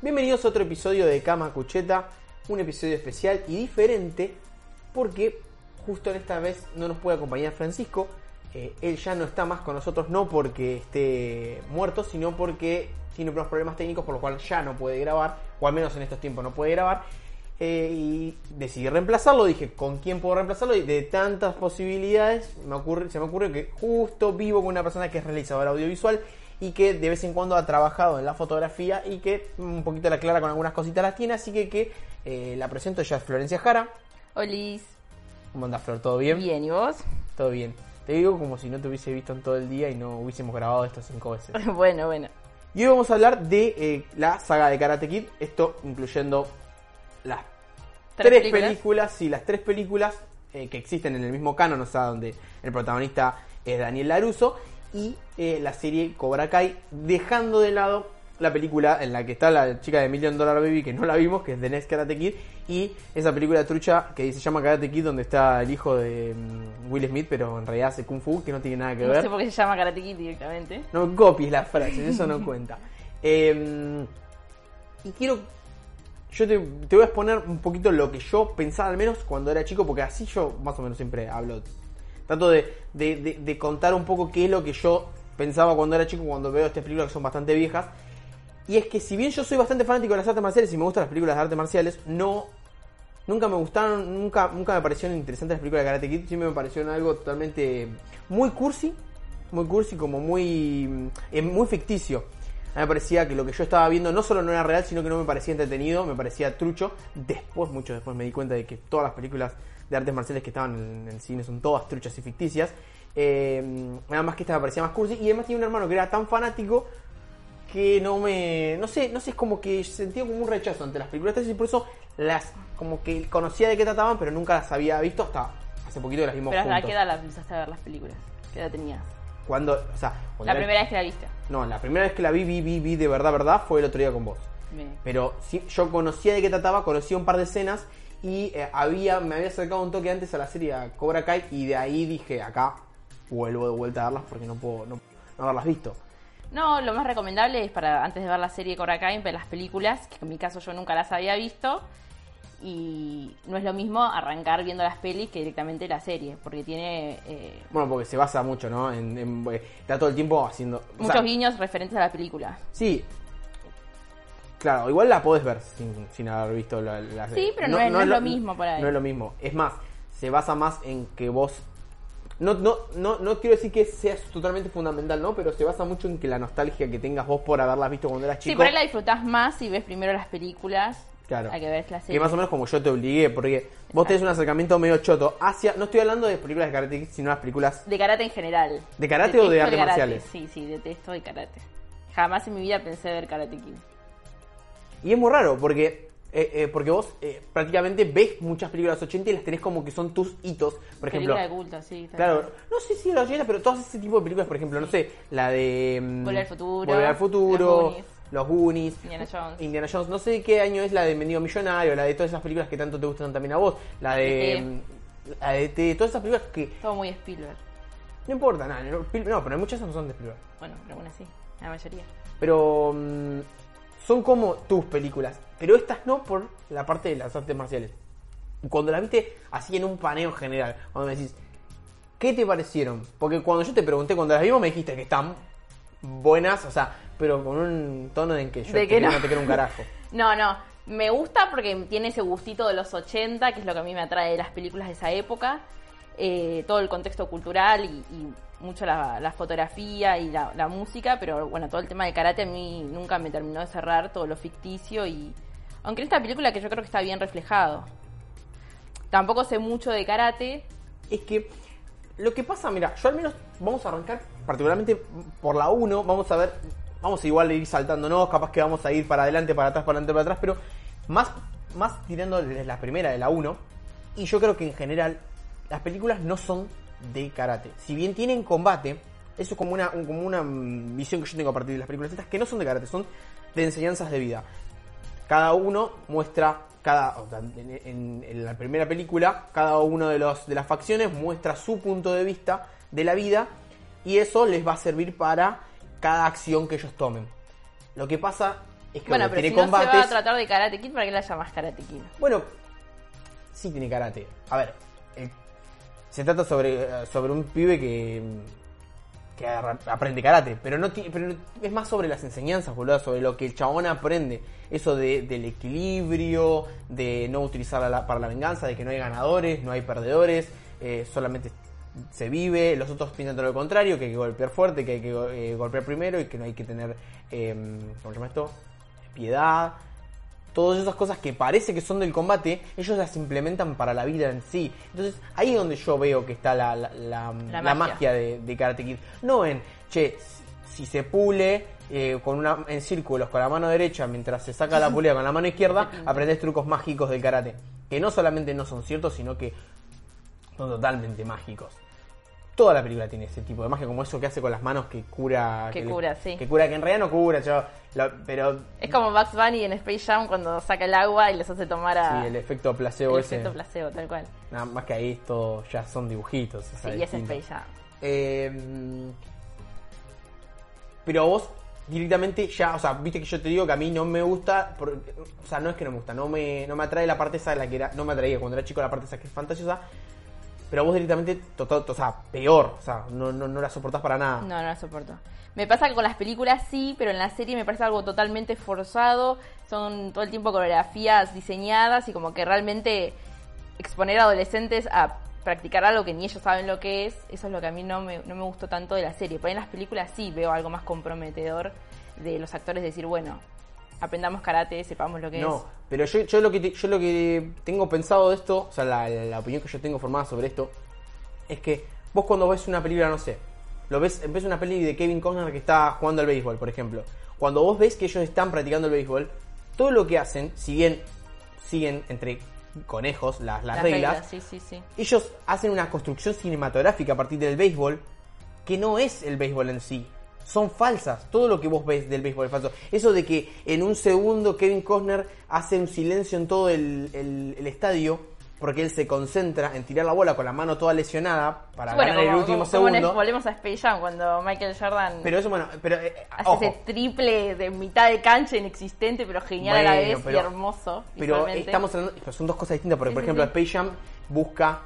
Bienvenidos a otro episodio de Cama Cucheta, un episodio especial y diferente porque justo en esta vez no nos puede acompañar Francisco. Eh, él ya no está más con nosotros, no porque esté muerto, sino porque tiene unos problemas técnicos por lo cual ya no puede grabar, o al menos en estos tiempos no puede grabar. Eh, y decidí reemplazarlo, dije, ¿con quién puedo reemplazarlo? Y de tantas posibilidades me ocurre, se me ocurre que justo vivo con una persona que es realizadora audiovisual y que de vez en cuando ha trabajado en la fotografía y que un poquito la clara con algunas cositas las tiene, así que, que eh, la presento, ya es Florencia Jara. Olis. ¿Cómo andas, Flor? ¿Todo bien? Bien, ¿y vos? Todo bien. Te digo como si no te hubiese visto en todo el día y no hubiésemos grabado esto cinco veces. bueno, bueno. Y hoy vamos a hablar de eh, la saga de Karate Kid, esto incluyendo las ¿Tres películas? películas? y las tres películas eh, que existen en el mismo canon, o sea, donde el protagonista es Daniel Laruso, y eh, la serie Cobra Kai, dejando de lado la película en la que está la chica de Million Dollar Baby, que no la vimos, que es The Next Karate Kid, y esa película trucha que se llama Karate Kid, donde está el hijo de mm, Will Smith, pero en realidad hace Kung Fu, que no tiene nada que No ver. sé por qué se llama Karate Kid directamente. No copies las frases, eso no cuenta. Eh, y quiero. Yo te, te voy a exponer un poquito lo que yo pensaba, al menos cuando era chico, porque así yo más o menos siempre hablo. Trato de, de- contar un poco qué es lo que yo pensaba cuando era chico, cuando veo estas películas que son bastante viejas. Y es que si bien yo soy bastante fanático de las artes marciales y me gustan las películas de artes marciales, no. Nunca me gustaron, nunca, nunca me parecieron interesantes las películas de Karate Kid, siempre me parecieron algo totalmente muy cursi, muy cursi, como muy, eh, muy ficticio. A mí me parecía que lo que yo estaba viendo no solo no era real, sino que no me parecía entretenido, me parecía trucho. Después, mucho después, me di cuenta de que todas las películas de artes marciales que estaban en el cine son todas truchas y ficticias. Eh, nada más que esta me parecía más cursi. Y además tenía un hermano que era tan fanático que no me. No sé, no sé, es como que sentía como un rechazo ante las películas y por eso las. como que conocía de qué trataban, pero nunca las había visto hasta hace poquito que las vimos Pero hasta juntos. qué edad la empezaste a ver las películas. ¿Qué edad tenías? Cuando, o sea, cuando La era- primera vez que la viste. No, la primera vez que la vi, vi, vi, vi de verdad, verdad, fue el otro día con vos. Bien. Pero sí, yo conocía de qué trataba, conocía un par de escenas y eh, había, me había acercado un toque antes a la serie a Cobra Kai y de ahí dije, acá vuelvo de vuelta a verlas porque no puedo no, no haberlas visto. No, lo más recomendable es para antes de ver la serie Cobra Kai, ver las películas, que en mi caso yo nunca las había visto. Y no es lo mismo arrancar viendo las pelis que directamente la serie, porque tiene eh, Bueno, porque se basa mucho, ¿no? En, en- eh, está todo el tiempo haciendo... muchos sea, guiños referentes a la película. Sí. Claro, igual la podés ver sin, sin haber visto la, la Sí, pero no es- no es lo mismo por ahí. No es lo mismo. Es más, se basa más en que vos... No, no, no, no quiero decir que sea totalmente fundamental, ¿no? Pero se basa mucho en que la nostalgia que tengas vos por haberlas visto cuando eras Sí, chico. por ahí la disfrutás más si ves primero las películas Claro. a que ves la Que serie. más o menos como yo te obligué, porque vos tenés un acercamiento medio choto hacia... No estoy hablando de películas de Karate sino las películas... De karate en general. ¿De karate o de Detesto artes marciales? Sí, sí, detesto el karate. Jamás en mi vida pensé ver Karate Kid. Y es muy raro, porque... eh, eh, porque vos eh, prácticamente ves muchas películas de los 80 y las tenés como que son tus hitos. Por ejemplo, Película de culto, sí. Claro, no sé si los 80, pero todos ese tipo de películas, por ejemplo, no sé, la de mm, Volver al futuro, Volver al futuro, Los Goonies, Indiana Jones. Indiana Jones, no sé de qué año es la de Mendigo Millonario, la de todas esas películas que tanto te gustan también a vos, la de E.T.. mm, la de E.T., todas esas películas que Todo muy Spielberg. no importa, nada, no, no, pero muchas no son de Spielberg. Bueno, algunas sí, la mayoría. Pero mm, son como tus películas, pero estas no por la parte de las artes marciales. Cuando las viste así en un paneo general, cuando me decís, ¿qué te parecieron? Porque cuando yo te pregunté, cuando las vimos, me dijiste que están buenas, o sea, pero con un tono en que yo te que no. no te quiero un carajo. No, no. Me gusta porque tiene ese gustito de los 80, que es lo que a mí me atrae de las películas de esa época. eh, todo el contexto cultural y, y mucho la, la fotografía y la, música, pero bueno, todo el tema de karate a mí nunca me terminó de cerrar, todo lo ficticio y... Aunque en esta película que yo creo que está bien reflejado. Tampoco sé mucho de karate, Es que lo que pasa, mira, yo al menos vamos a arrancar particularmente por la 1, vamos a ver, vamos a igual a ir saltándonos, capaz que vamos a ir para adelante, para atrás, para adelante, para atrás, pero más, más tirando desde la primera de la 1, y yo creo que en general las películas no son de karate. Si bien tienen combate, eso es como una, un- como una visión que yo tengo a partir de las películas estas, que no son de karate, son de enseñanzas de vida cada uno muestra cada en, en- en la primera película cada uno de los de las facciones muestra su punto de vista de la vida y eso les va a servir para cada acción que ellos tomen lo que pasa es que bueno, bueno, pero tiene si no se combates va a tratar de Karate Kid, ¿para qué la llamas Karate Kid? bueno sí tiene karate a ver eh, se trata sobre eh, sobre un pibe que aprende karate, pero no pero es más sobre las enseñanzas, boludo, sobre lo que el chabón aprende, eso de, del equilibrio, de no utilizar la- para la venganza, de que no hay ganadores, no hay perdedores, eh, solamente se vive, los otros piensan todo lo contrario, que hay que golpear fuerte, que hay que eh, golpear primero y que no hay que tener, eh, ¿cómo se llama esto? Piedad, todas esas cosas que parece que son del combate, ellos las implementan para la vida en sí. Entonces, ahí es donde yo veo que está la, la, la- La la magia. magia de, de Karate Kid. No en, che, si se pule eh, con una, en círculos con la mano derecha mientras se saca la pulida con la mano izquierda, aprendes trucos mágicos del karate. Que no solamente no son ciertos, sino que son totalmente mágicos. Toda la película tiene ese tipo de magia, como eso que hace con las manos que cura. Que cura, sí. Que cura, que en realidad no cura, yo, lo- pero Es como Bugs Bunny en Space Jam cuando saca el agua y les hace tomar a Sí, el efecto placebo el ese. efecto placebo, tal cual. Nada más que ahí esto ya son dibujitos. Sí, y es. Space Jam. Eh, pero vos directamente ya, o sea, viste que yo te digo que a mí no me gusta, por- o sea, no es que no me gusta, no me, no me atrae la parte esa de la que era, no me atraía cuando era chico la parte esa que es fantasiosa, pero vos directamente, total, o sea, peor, o sea, no, no, no la soportás para nada. No, no la soporto. Me pasa que con las películas sí, pero en la serie me parece algo totalmente forzado. Son todo el tiempo coreografías diseñadas y como que realmente exponer a adolescentes a practicar algo que ni ellos saben lo que es, eso es lo que a mí no me, no me gustó tanto de la serie. Ahí en las películas sí veo algo más comprometedor de los actores decir, bueno, aprendamos karate, sepamos lo que No, es. pero yo, yo lo que yo lo que tengo pensado de esto, o sea, la, la opinión que yo tengo formada sobre esto, es que vos cuando ves una película, no sé, lo ves, ves una peli de Kevin Costner que está jugando al béisbol, por ejemplo. Cuando vos ves que ellos están practicando el béisbol, todo lo que hacen, si bien siguen entre conejos las, las, reglas, sí, sí, sí. ellos hacen una construcción cinematográfica a partir del béisbol que no es el béisbol en sí. Son falsas. Todo lo que vos ves del béisbol es falso. Eso de que en un segundo Kevin Costner hace un silencio en todo el, el- el estadio porque él se concentra en tirar la bola con la mano toda lesionada para Bueno, ganar el como- último como- como segundo. volvemos a Space Jam cuando Michael Jordan Pero eso, bueno, pero eh, hace ojo, ese triple de mitad de cancha inexistente, pero genial a la vez pero- y hermoso. Pero estamos hablando, pero son dos cosas distintas, porque Sí, por ejemplo sí. Space Jam busca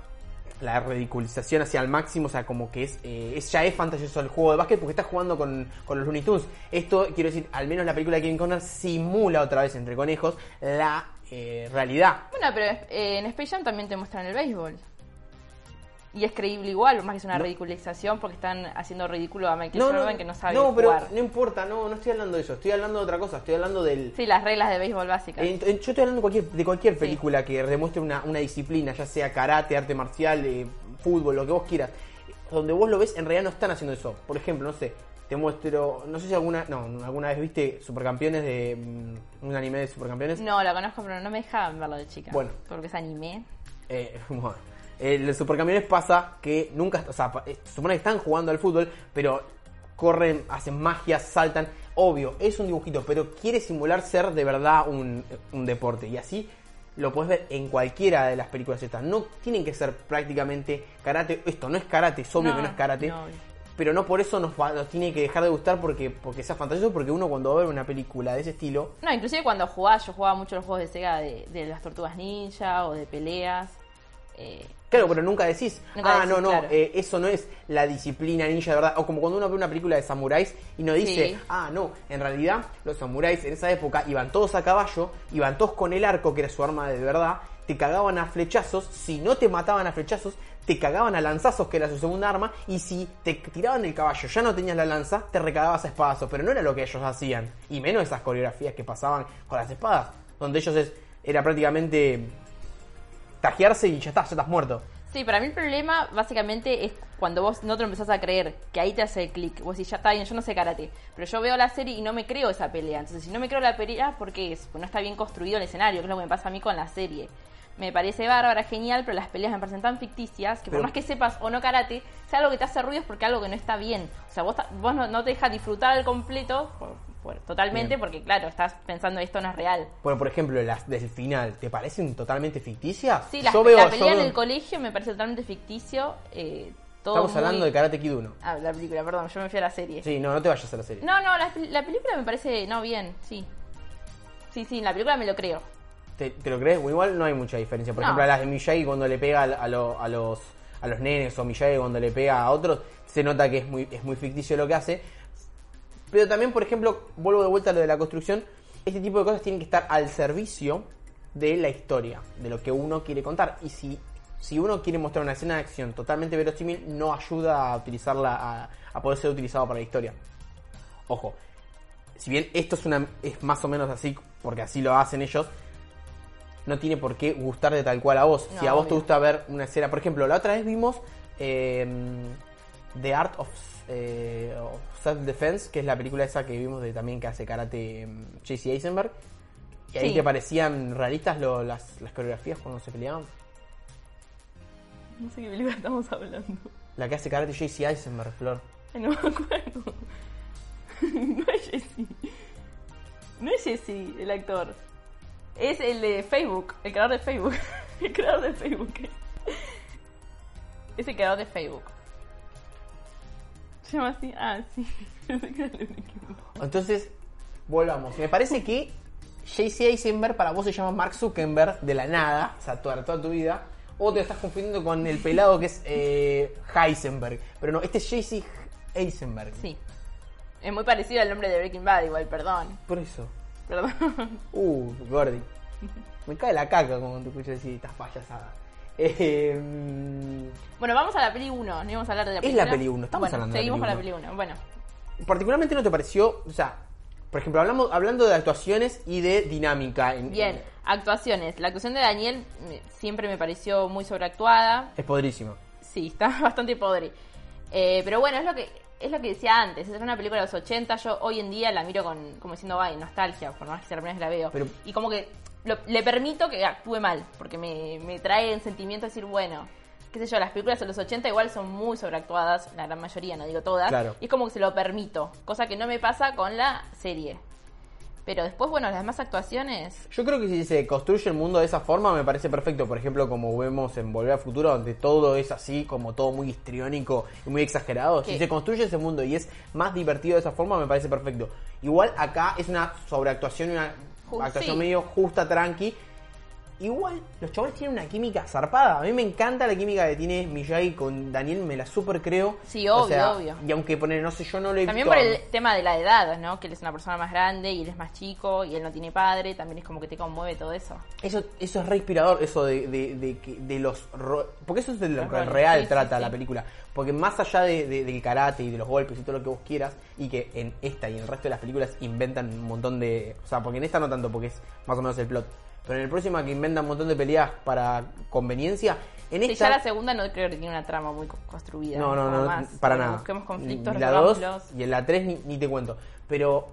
la ridiculización hacia el máximo, o sea, como que es, eh, es ya es fantasioso el juego de básquet porque estás jugando con, con los Looney Tunes. Esto, quiero decir, al menos la película de Kevin Conner simula otra vez entre conejos la eh, realidad. Bueno, pero eh, en Space Jam también te muestran el béisbol. Y es creíble igual, más que es una No. ridiculización porque están haciendo ridículo a Michael No, Jordan no, que no sabe no, pero jugar. no importa, no, no estoy hablando de eso, estoy hablando de otra cosa, estoy hablando del, Sí, las reglas de béisbol básicas. En- en- yo estoy hablando de cualquier, de cualquier Sí. película que demuestre una, una disciplina, ya sea karate, arte marcial, eh, fútbol, lo que vos quieras. Donde vos lo ves, en realidad no están haciendo eso. Por ejemplo, no sé, te muestro, no sé si alguna, no, alguna vez viste Supercampeones de mm, un anime de Supercampeones. No, la conozco, pero no me dejaban verlo de chica. Bueno. Porque es anime. Eh, bueno, el de Supercampeones pasa que nunca, o sea, eh, se supone que están jugando al fútbol, pero corren, hacen magia, saltan. Obvio, es un dibujito, pero quiere simular ser de verdad un, un deporte. Y así lo puedes ver en cualquiera de las películas estas. No tienen que ser prácticamente karate. Esto no es karate, es obvio No, que no es karate. no. Pero no por eso nos, va- nos tiene que dejar de gustar porque, porque sea fantasioso, porque uno cuando va a ver una película de ese estilo, No, inclusive cuando jugaba, yo jugaba mucho los juegos de Sega de, de las tortugas ninja o de peleas. Eh, Claro, pero nunca decís, Nunca ah, decís, no, no, claro. eh, eso no es la disciplina ninja de verdad. O como cuando uno ve una película de samuráis y no dice, Sí. ah, no, en realidad los samuráis en esa época iban todos a caballo, iban todos con el arco, que era su arma de verdad, te cagaban a flechazos, si no te mataban a flechazos, te cagaban a lanzazos, que era su segunda arma, y si te tiraban el caballo, ya no tenías la lanza, te recagabas a espadazos, pero no era lo que ellos hacían, y menos esas coreografías que pasaban con las espadas, donde ellos es, era prácticamente tajearse y ya estás, ya estás muerto. Sí, para mí el problema básicamente es cuando vos no te lo empezás a creer, que ahí te hace clic. Vos decís, ya está bien, yo no sé karate, pero yo veo la serie y no me creo esa pelea. Entonces, si no me creo la pelea, ¿por qué es? Porque no está bien construido el escenario, que es lo que me pasa a mí con la serie. Me parece bárbara, genial, pero las peleas me parecen tan ficticias que Pero- por más que sepas o no karate, sea algo que te hace ruido es porque algo que no está bien. O sea, vos, vos no, no te dejas disfrutar al completo totalmente Bien. porque, claro, estás pensando esto no es real. Bueno, por ejemplo, las del final, ¿te parecen totalmente ficticias? Sí, la, Yo veo- la yo pelea en veo- el colegio me parece totalmente ficticio. eh, todo Estamos muy- hablando de Karate Kid 1. Ah, la película, perdón, yo me fui a la serie. Sí, no, no te vayas a la serie. No, no, la, la película me parece, no, bien, sí. Sí, sí, la película me lo creo. ¿Te, te lo crees? Igual no hay mucha diferencia. Por No. ejemplo, a las de Miyagi cuando le pega a, a lo- a los, a los nenes o Miyagi cuando le pega a otros, se nota que es muy, es muy ficticio lo que hace. Pero también, por ejemplo, vuelvo de vuelta a lo de la construcción, este tipo de cosas tienen que estar al servicio de la historia, de lo que uno quiere contar. Y si, si uno quiere mostrar una escena de acción totalmente verosímil, no ayuda a utilizarla, a, a poder ser utilizado para la historia. Ojo, si bien esto es, una, es más o menos así, porque así lo hacen ellos, no tiene por qué gustarte tal cual a vos. si a vos te gusta ver una escena, por ejemplo, la otra vez vimos eh, The Art of, eh, of Self-Defense, que es la película esa que vimos de también que hace karate mm, JC Eisenberg. Y ahí Sí. te parecían realistas lo- las, las coreografías cuando se peleaban. No sé qué película estamos hablando. La que hace karate JC Eisenberg, Flor. No me acuerdo. No es Jesse. No es Jesse el actor. Es el de Facebook, el creador de Facebook. El creador de Facebook. Es el creador de Facebook. ¿Se llama así? Ah, sí. Entonces, volvamos. Me parece que JC Eisenberg para vos se llama Mark Zuckerberg de la nada, o sea, toda, toda tu vida. O te estás confundiendo con el pelado que es eh, Heisenberg. Pero no, este es JC Eisenberg. Sí. Es muy parecido al nombre de Breaking Bad, igual, perdón. Por eso. Perdón. Uh, Gordy. Me cae la caca como te escucho decir estas payasadas. Eh, mm, Bueno, vamos a la peli 1. No íbamos a hablar de la Es película. la peli uno, estamos bueno, hablando de la seguimos peli con la peli 1. Bueno, particularmente no te pareció, o sea, por ejemplo, hablamos, hablando de actuaciones y de dinámica. en- bien. Actuaciones. La actuación de Daniel me- siempre me pareció muy sobreactuada. Es podrísimo. Sí, está bastante podre. Eh, pero bueno, es lo que es lo que decía antes. Es una película de los 80. Yo hoy en día la miro con como diciendo, ay, nostalgia, por más que sea la primera vez que la veo. Pero- y como que lo- le permito que actúe mal, porque me, me trae en sentimiento decir, bueno, qué sé yo, las películas de los 80 igual son muy sobreactuadas, la gran mayoría, no digo todas. Claro. Y es como que se lo permito, cosa que no me pasa con la serie. Pero después, bueno, las demás actuaciones. Yo creo que si se construye el mundo de esa forma me parece perfecto. Por ejemplo, como vemos en Volver al Futuro, donde todo es así, como todo muy histriónico y muy exagerado. Si se construye ese mundo y es más divertido de esa forma, me parece perfecto. Igual acá es una sobreactuación y una actuación sí. medio justa, tranqui. Igual, los chavales tienen una química zarpada. A mí me encanta la química que tiene Miyagi con Daniel, me la super creo. Sí, O obvio, sea, obvio. Y aunque poner, no sé, yo no lo he También visto por el tema de la edad, ¿no? Que él es una persona más grande y él es más chico y él no tiene padre. También es como que te conmueve todo eso. Eso, eso es re inspirador, eso de, de, de, de los... Porque eso es de lo Los que roles, real sí, trata sí. la película. Porque más allá de, de- del karate y de los golpes y todo lo que vos quieras, y que en esta y en el resto de las películas inventan un montón de... O sea, porque en esta no tanto, porque es más o menos el plot. Pero en el próximo que inventan un montón de peleas para conveniencia, en Sí, esta... ya la segunda no creo que tiene una trama muy co- construida. No, no, no, más, para nada. Busquemos conflictos, la 2 resolvámoslos. y en la 3 ni, ni te cuento. Pero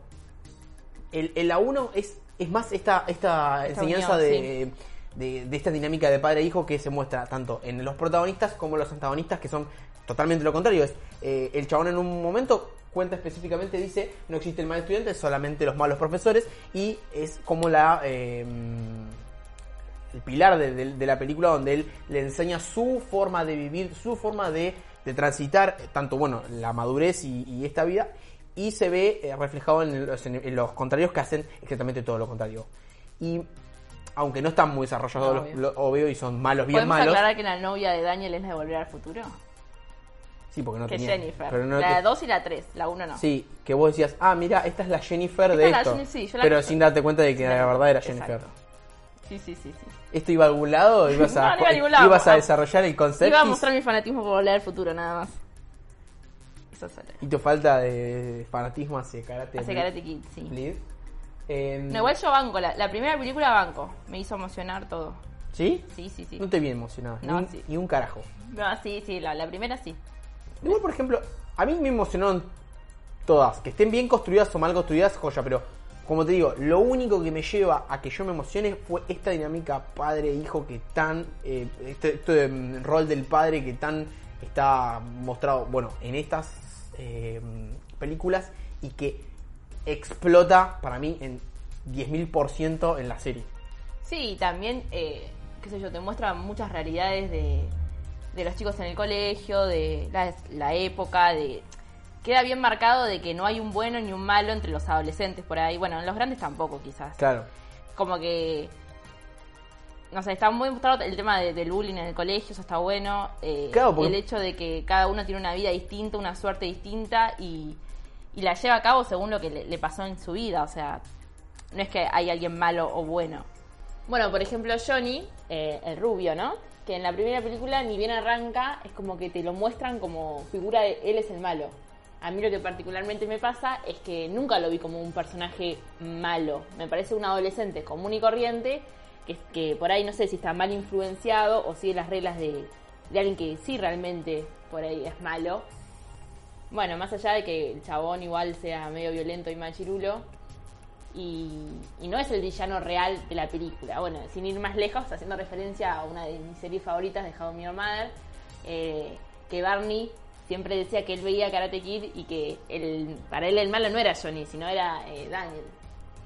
el, en la 1 es, es más esta, esta Esta enseñanza unión, de, de, de esta dinámica de padre e hijo que se muestra tanto en los protagonistas como en los antagonistas, que son totalmente lo contrario. Es eh, el chabón en un momento cuenta específicamente, dice, no existe el mal estudiante, solamente los malos profesores, y es como la... eh, el pilar de, de- de la película donde él le enseña su forma de vivir, su forma de, de transitar tanto bueno la madurez y, y esta vida y se ve eh, reflejado en los, en los contrarios que hacen exactamente todo lo contrario. Y aunque no están muy desarrollados los- Obvio. lo- obvio y son malos bien ¿Podemos malos. aclarar que la novia de Daniel es la de Volver al Futuro? Sí, porque no que tenía. Jennifer. pero no la te- 2 y la 3, la 1 no. Sí, que vos decías, ah, mira, esta es la Jennifer Esta de la esto. Jenny- sí, yo la- pero sin darte cuenta de que la verdad era Exacto. Jennifer. Sí, sí, sí, sí. ¿Esto iba a algún lado? ¿Ibas a, No, no iba a ningún lado. ibas a desarrollar el concepto? Iba a mostrar mi fanatismo por volver al futuro, nada más. Eso solo. Y tu falta de fanatismo hacia Karate Hace Blid- Karate Kid, sí. Blid. Em, No, igual yo banco. La, la primera película banco. Me hizo emocionar todo. ¿Sí? Sí, sí, sí. No te vi emocionado. No, ni, un- sí. ni un carajo. No, sí, sí, la, la primera sí. Igual, por ejemplo, a mí me emocionaron todas. Que estén bien construidas o mal construidas, joya, pero como te digo, lo único que me lleva a que yo me emocione fue esta dinámica padre-hijo que tan. eh, este, mm, rol del padre que tan está mostrado, bueno, en estas eh, películas y que explota para mí en 10.000% en la serie. Sí, también, eh, qué sé yo, te muestra muchas realidades de, de los chicos en el colegio, de la, la época, de... Queda bien marcado de que no hay un bueno ni un malo entre los adolescentes por ahí. Bueno, en los grandes tampoco, quizás. Claro. Como que... No sé, está muy mostrado el tema de- del bullying en el colegio, eso está bueno. Eh, Claro, porque- El hecho de que cada uno tiene una vida distinta, una suerte distinta y, y la lleva a cabo según lo que le, le pasó en su vida. O sea, no es que hay alguien malo o bueno. Bueno, por ejemplo, Johnny, eh, el rubio, ¿no? Que en la primera película ni bien arranca, es como que te lo muestran como figura de él es el malo. A mí lo que particularmente me pasa es que nunca lo vi como un personaje malo. Me parece un adolescente común y corriente que, que por ahí no sé si está mal influenciado o sigue las reglas de, de alguien que sí realmente por ahí es malo. Bueno, más allá de que el chabón igual sea medio violento y machirulo, y, no es el villano real de la película. Bueno, sin ir más lejos, haciendo referencia a una de mis series favoritas de How Your Mother, eh, que Barney siempre decía que él veía Karate Kid y que para él el malo no era Johnny, sino era eh, Daniel.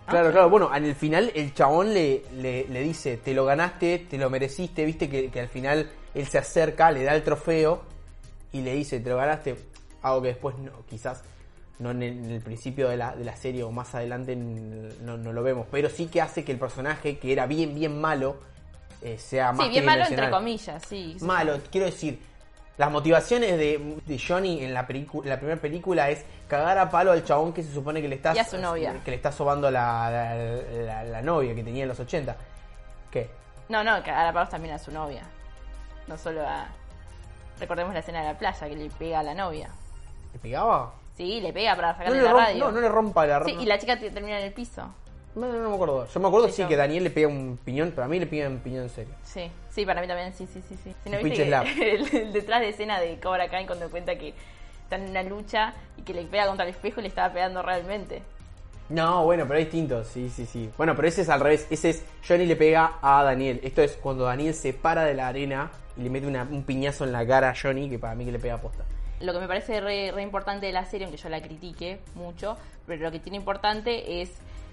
Claro, claro. Bueno, en el final el chabón le, le, dice, te lo ganaste, te lo mereciste, viste que al final él se acerca, le da el trofeo y le dice, te lo ganaste. Algo que después no, quizás no en el, en el principio de la, de la serie o más adelante no, no lo vemos, pero sí que hace que el personaje, que era bien, bien malo, eh, sea más Sí, bien malo entre comillas, sí. Malo, quiero decir, las motivaciones de, de Johnny en la, la primera película es cagar a palo al chabón que se supone que le está a su novia. que le está sobando la, la, la- novia que tenía en los 80. ¿Qué? No, no, que a Palos también a su novia. No solo a... Recordemos la escena de la playa, que le pega a la novia. ¿Le pegaba? Sí, le pega para No sacarle le, la radio. no, no le rompa la Sí, y la chica te- termina en el piso. no, no, no me acuerdo. Yo me acuerdo sí, que Daniel le pega un piñón, pero a mí le pega un piñón en serio. Sí, sí, para mí también, sí, sí, sí. sí. Si no Un viste que el, el detrás de escena de Cobra Kai cuando cuenta que están en una lucha y que le pega contra el espejo y le estaba pegando realmente. No, bueno, pero es distinto, sí, sí, sí. Bueno, pero ese es al revés. Ese es Johnny le pega a Daniel. Esto es cuando Daniel se para de la arena y le mete una- un piñazo en la cara a Johnny, que para mí que le pega posta. Lo que me parece re, re importante de la serie, aunque yo la critique mucho, pero lo que tiene importante es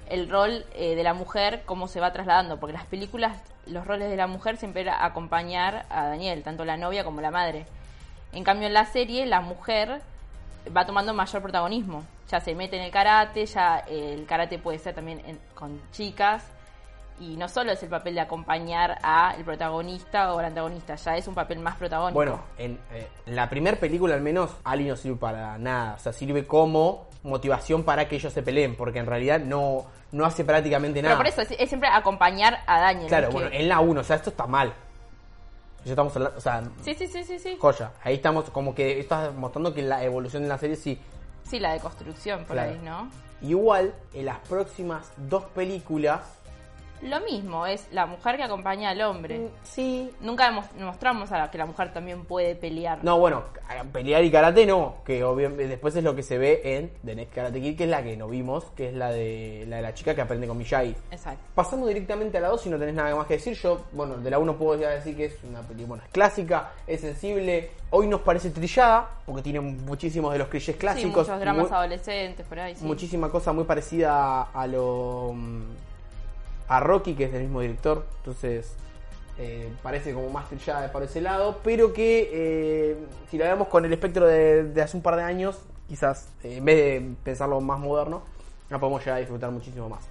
el rol eh, de la mujer, cómo se va trasladando, porque las películas, los roles de la mujer siempre era acompañar a Daniel, tanto la novia como la madre. En cambio, en la serie, la mujer va tomando mayor protagonismo. Ya se mete en el karate, ya eh, el karate puede ser también en- con chicas. Y no solo es el papel de acompañar a el protagonista o el antagonista, ya es un papel más protagónico. Bueno, en eh, la primera película al menos, Ali no sirve para nada. O sea, sirve como motivación para que ellos se peleen, porque en realidad no, no hace prácticamente nada. Pero por eso es, es siempre acompañar a Daniel. Claro, que- bueno, en la 1, o sea, esto está mal. Ya estamos hablando, o sea, Sí, sí, sí, sí, sí. joya. Ahí estamos como que estás mostrando que la evolución de la serie sí. Sí, la de construcción por Claro. ahí, ¿no? Igual, en las próximas dos películas, Lo mismo, es la mujer que acompaña al hombre. mm, sí. Nunca mostramos a la que la mujer también puede pelear. No, bueno, pelear y karate no, que obviamente después es lo que se ve en The Next Karate Kid, que es la que no vimos, que es la de la, de la chica que aprende con Miyagi. Exacto. Pasando directamente a la 2, si no tenés nada más que decir, yo, bueno, de la 1 puedo ya decir que es una película, bueno, es clásica, es sensible, hoy nos parece trillada, porque tiene muchísimos de los clichés Sí, clásicos. muchos dramas muy- adolescentes por ahí, sí. muchísima cosa muy parecida a lo mm, a Rocky que es del mismo director entonces eh, parece como más trillada por ese lado pero que eh, si la vemos con el espectro de, hace un par de años quizás eh, en vez de pensarlo más moderno la podemos llegar a disfrutar muchísimo más.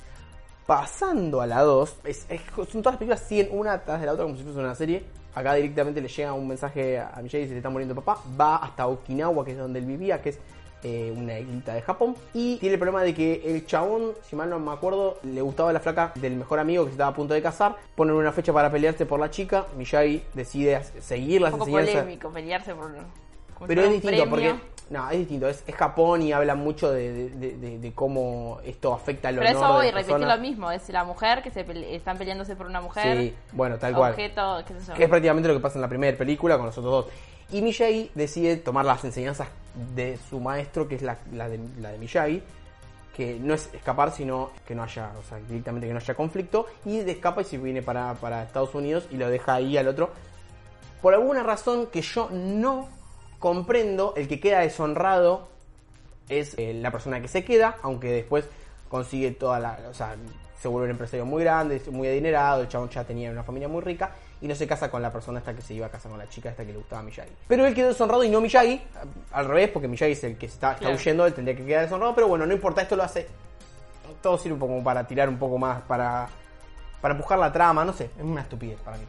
Pasando a la 2 es- son todas las películas siguen una tras de la otra como si fuese una serie. Acá directamente le llega un mensaje a Miyagi y se le está muriendo papá. Va hasta Okinawa que es donde él vivía que es eh, una islita de Japón. Y tiene el problema de que el chabón, si mal no me acuerdo, le gustaba la flaca del mejor amigo que se estaba a punto de casar. Ponen una fecha para pelearse por la chica. Miyagi decide seguir las Un poco enseñanzas. polémico pelearse por. Pero es distinto premio. porque. No, es distinto. Es, es Japón y habla mucho de, de- de- de- cómo esto afecta al Pero honor eso voy, persona. lo mismo. Es la mujer que se pele- están peleándose por una mujer. Sí, bueno, tal cual. Qué yo. Que es prácticamente lo que pasa en la primera película con los otros dos. Y Miyagi decide tomar las enseñanzas de su maestro, que es la, de, la de Miyagi, que no es escapar, sino que no haya, o sea, directamente que no haya conflicto, y escapa y se viene para, para Estados Unidos y lo deja ahí al otro. Por alguna razón que yo no comprendo, el que queda deshonrado es eh, la persona que se queda, aunque después consigue toda la. O sea, se vuelve un empresario muy grande, muy adinerado, el chabón ya tenía una familia muy rica y no se casa con la persona esta que se iba a casar con la chica esta que le gustaba a Miyagi. Pero él quedó deshonrado y no Miyagi, al revés, porque Miyagi es el que está, está Claro. huyendo, él tendría que quedar deshonrado, pero bueno, no importa, esto lo hace. Todo sirve como para tirar un poco más, para, para empujar la trama, no sé, es una estupidez para mí.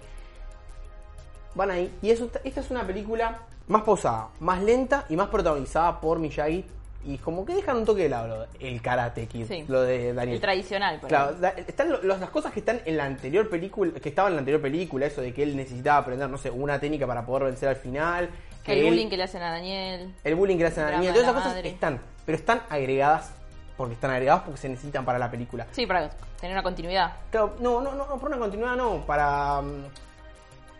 Van ahí, y eso, esta es una película más pausada, más lenta y más protagonizada por Miyagi. Y como que dejan un toque de lado el karate kid, Sí. lo de Daniel. El tradicional, por Claro, da- están lo- las cosas que están en la anterior película, que estaban en la anterior película, eso de que él necesitaba aprender, no sé, una técnica para poder vencer al final. Que El él- bullying que le hacen a Daniel. el bullying que le hacen a de todas esas cosas madre. están, pero están agregadas porque están agregadas porque se necesitan para la película. Sí, para tener una continuidad. Claro, no, no, no, no, por una continuidad no, para...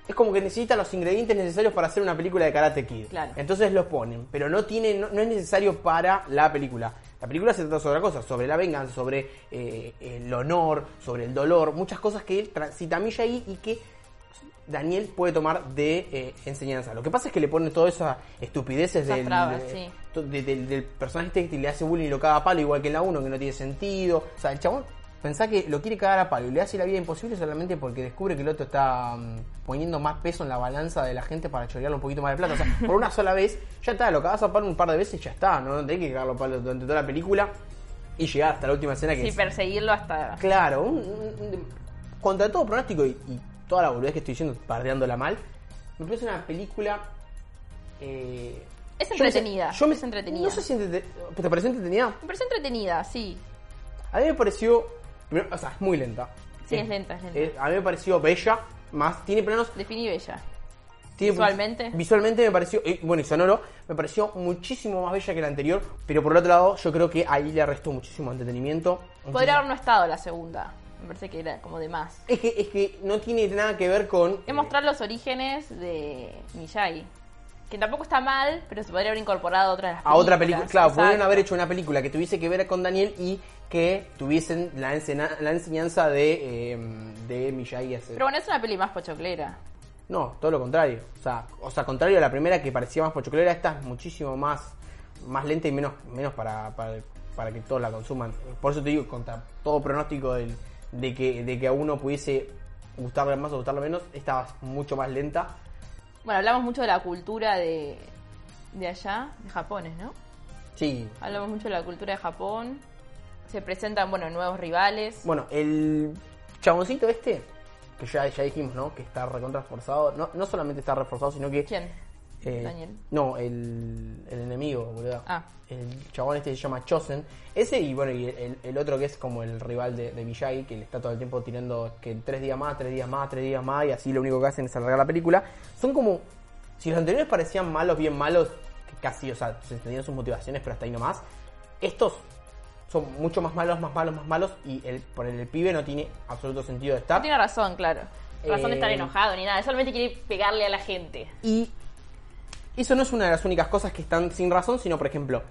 Es como que necesitan los ingredientes necesarios para hacer una película de Karate Kid. Claro. Entonces los ponen, pero no tiene, no, no es necesario para la película. La película se trata sobre otra cosa, sobre la venganza, sobre eh, el honor, sobre el dolor, muchas cosas que transita Miyagi y que Daniel puede tomar de eh, enseñanza. Lo que pasa es que le pone todas esas estupideces Esas del, trabas, de- sí. de- del personaje este que le hace bullying y lo caga a palo igual que en la 1, que no tiene sentido. O sea, el chabón pensá que lo quiere cagar a palo y le hace la vida imposible solamente porque descubre que el otro está mm, poniendo más peso en la balanza de la gente para chorearle un poquito más de plata. O sea, por una sola vez, ya está, lo cagas a palo un par de veces y ya está. No, no tenés que cagarlo a palo durante toda la película y llegar hasta la última escena que Sí, es- perseguirlo hasta. Claro, un- un- contra todo pronóstico y, y toda la boludez que estoy diciendo, pardeándola mal, me parece una película. eh, Es yo me- entretenida, Yo me, es entretenida. No sé si ¿Te pareció entretenida? Me pareció entretenida, sí. A mí me pareció. Primero, O sea, es muy lenta. Sí, es lenta, es lenta. eh, a mí me pareció bella, más. Tiene planos. Definí bella. tiene- Visualmente. Visualmente me pareció. eh, bueno, y sonoro, me pareció muchísimo más bella que la anterior. Pero por el otro lado, yo creo que ahí le restó muchísimo entretenimiento. Podría haber no estado la segunda. Me parece que era como de más. Es que, es que no tiene nada que ver con. Es mostrar los orígenes de Miyagi. Que tampoco está mal, pero se podría haber incorporado a otra de las a otra película. películas. Claro, Exacto. podrían haber hecho una película que tuviese que ver con Daniel y que tuviesen la, ensena- la enseñanza de, eh, de Miyagi. Pero bueno, es una peli más pochoclera. No, todo lo contrario. O sea, o sea, contrario a la primera que parecía más pochoclera, esta es muchísimo más, más lenta y menos, menos para, para, para que todos la consuman. Por eso te digo, contra todo pronóstico del- de, que, de que a uno pudiese gustarle más o gustarle menos, esta es mucho más lenta. Bueno, hablamos mucho de la cultura de, de allá, de Japones, ¿no? Sí. Hablamos mucho de la cultura de Japón. Se presentan, bueno, nuevos rivales. Bueno, el chaboncito este, que ya, ya dijimos, ¿no? Que está recontra reforzado. No, no solamente está reforzado, sino que... ¿Quién? Eh, Daniel. No, el, el enemigo, boludo. Ah. El chabón este se llama Chosen. Ese y bueno, y el, el otro que es como el rival de, de Miyagi, que le está todo el tiempo tirando que tres días más, tres días más, tres días más, y así lo único que hacen es alargar la película. Son como. Si los anteriores parecían malos, bien malos, que casi, o sea, se entendían sus motivaciones, pero hasta ahí nomás. Estos son mucho más malos, más malos, más malos, y el, por el, el pibe no tiene absoluto sentido de No estar. tiene razón, claro. Razón de estar Eh, enojado ni nada. Solamente quiere pegarle a la gente. Y eso no es una de las únicas cosas que están sin razón, sino por ejemplo,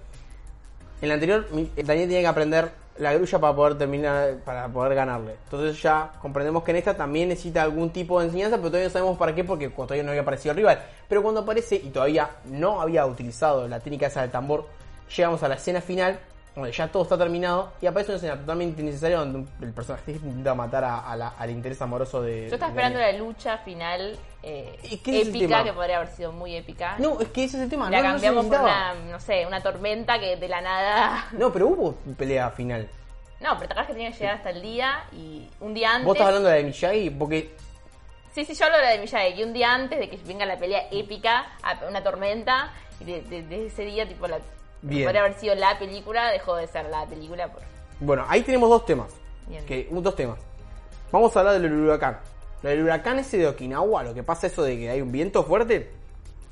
en la anterior mi- Daniel tiene que aprender la grulla para poder terminar, para poder ganarle. Entonces ya comprendemos que en esta también necesita algún tipo de enseñanza, pero todavía no sabemos para qué, porque todavía no había aparecido el rival. Pero cuando aparece y todavía no había utilizado la técnica esa del tambor, llegamos a la escena final, donde ya todo está terminado, y aparece una escena totalmente innecesaria donde el personaje intenta matar a- a la- al interés amoroso de... Yo estaba esperando la lucha final eh, ¿Y qué es el épica, que podría haber sido muy épica. No, es que ese es el tema. la no, cambiamos por una, no sé, una tormenta que de la nada. No, pero hubo pelea final. No, pero te acuerdas que tenía que llegar hasta el día y un día antes. Vos estás hablando de la de Miyagi porque Sí, sí, yo hablo de la de Miyagi. Y un día antes de que venga la pelea épica, una tormenta, y de, de- de ese día, tipo, la Bien. Podría haber sido la película, dejó de ser la película por... Bueno, ahí tenemos dos temas. Bien. Que, un- dos temas. Vamos a hablar del huracán. Del huracán ese de Okinawa, lo que pasa eso de que hay un viento fuerte,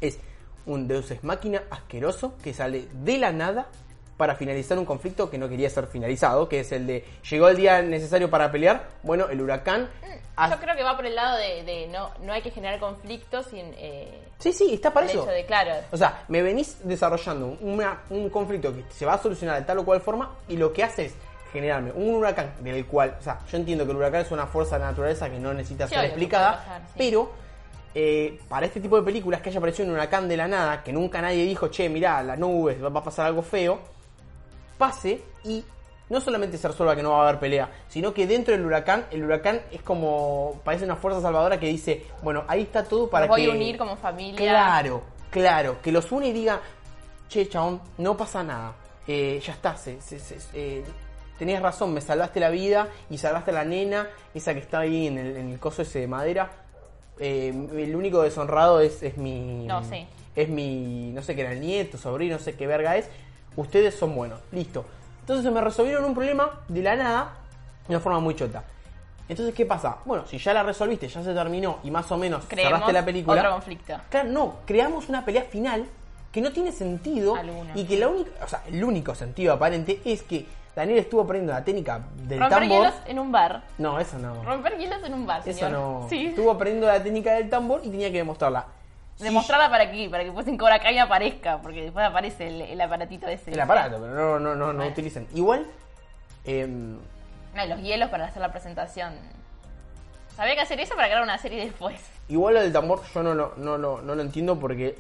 es un Deus Ex Máquina asqueroso que sale de la nada para finalizar un conflicto que no quería ser finalizado, que es el de llegó el día necesario para pelear, bueno, el huracán... ha- Yo creo que va por el lado de, de no, no hay que generar conflictos sin eh, Sí, sí, está para eso. de, claro, O sea, me venís desarrollando una- un conflicto que se va a solucionar de tal o cual forma y lo que hace es generarme un huracán del cual, o sea, yo entiendo que el huracán es una fuerza de la naturaleza que no necesita Sí, ser explicada, puede pasar, sí. pero eh, para este tipo de películas que haya aparecido un huracán de la nada, que nunca nadie dijo, che, mirá, las nubes, va a pasar algo feo, pase y no solamente se resuelva que no va a haber pelea, sino que dentro del huracán, el huracán es como, parece una fuerza salvadora que dice, bueno, ahí está todo para nos voy que... a unir como familia. Claro, claro, que los une y diga, che, chabón, no pasa nada, eh, ya está, se, se- se- eh, tenías razón, me salvaste la vida y salvaste a la nena, esa que está ahí en el, en el coso ese de madera. Eh, el único deshonrado es, es mi... No, sí. Es mi, no sé qué era, el nieto, sobrino, no sé qué verga es. Ustedes son buenos, listo. Entonces se me resolvieron un problema de la nada de una forma muy chota. Entonces, ¿qué pasa? Bueno, si ya la resolviste, ya se terminó y más o menos Creemos cerraste la película. otro conflicto. Claro, no, creamos una pelea final que no tiene sentido Alguna. y que la única, o sea, el único sentido aparente es que Daniel estuvo aprendiendo la técnica del Romper tambor. hielos en un bar. No, eso no. Romper hielos en un bar, Eso señor. no. Sí. Estuvo aprendiendo la técnica del tambor y tenía que demostrarla. Demostrarla para aquí, para que después en Cobra Kai aparezca, porque después aparece el, el aparatito ese. el aparato, pero no, no, no, no utilicen. Igual, em, No, los hielos para hacer la presentación. Había que hacer eso para crear una serie después. igual lo del tambor yo no lo, no, lo- no lo entiendo porque,